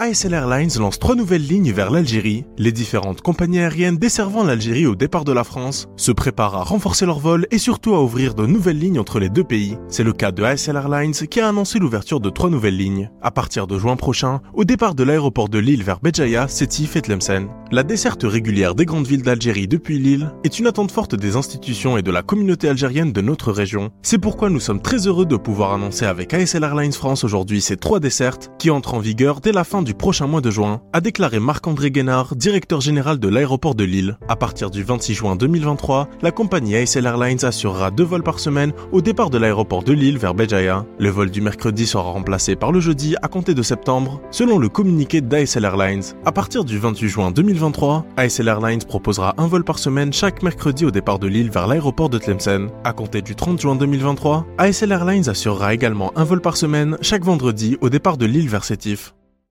ASL Airlines lance trois nouvelles lignes vers l'Algérie. Les différentes compagnies aériennes desservant l'Algérie au départ de la France se préparent à renforcer leur vol et surtout à ouvrir de nouvelles lignes entre les deux pays. C'est le cas de ASL Airlines qui a annoncé l'ouverture de trois nouvelles lignes. À partir de juin prochain, au départ de l'aéroport de Lille vers Béjaïa, Sétif et Tlemcen. La desserte régulière des grandes villes d'Algérie depuis Lille est une attente forte des institutions et de la communauté algérienne de notre région. C'est pourquoi nous sommes très heureux de pouvoir annoncer avec ASL Airlines France aujourd'hui ces trois dessertes qui entrent en vigueur dès la fin du prochain mois de juin, a déclaré Marc-André Guénard, directeur général de l'aéroport de Lille. À partir du 26 juin 2023, la compagnie ASL Airlines assurera deux vols par semaine au départ de l'aéroport de Lille vers Béjaïa. Le vol du mercredi sera remplacé par le jeudi à compter de septembre, selon le communiqué d'ASL Airlines. À partir du 28 juin 2023, ASL Airlines proposera un vol par semaine chaque mercredi au départ de Lille vers l'aéroport de Tlemcen. À compter du 30 juin 2023, ASL Airlines assurera également un vol par semaine chaque vendredi au départ de Lille vers Sétif.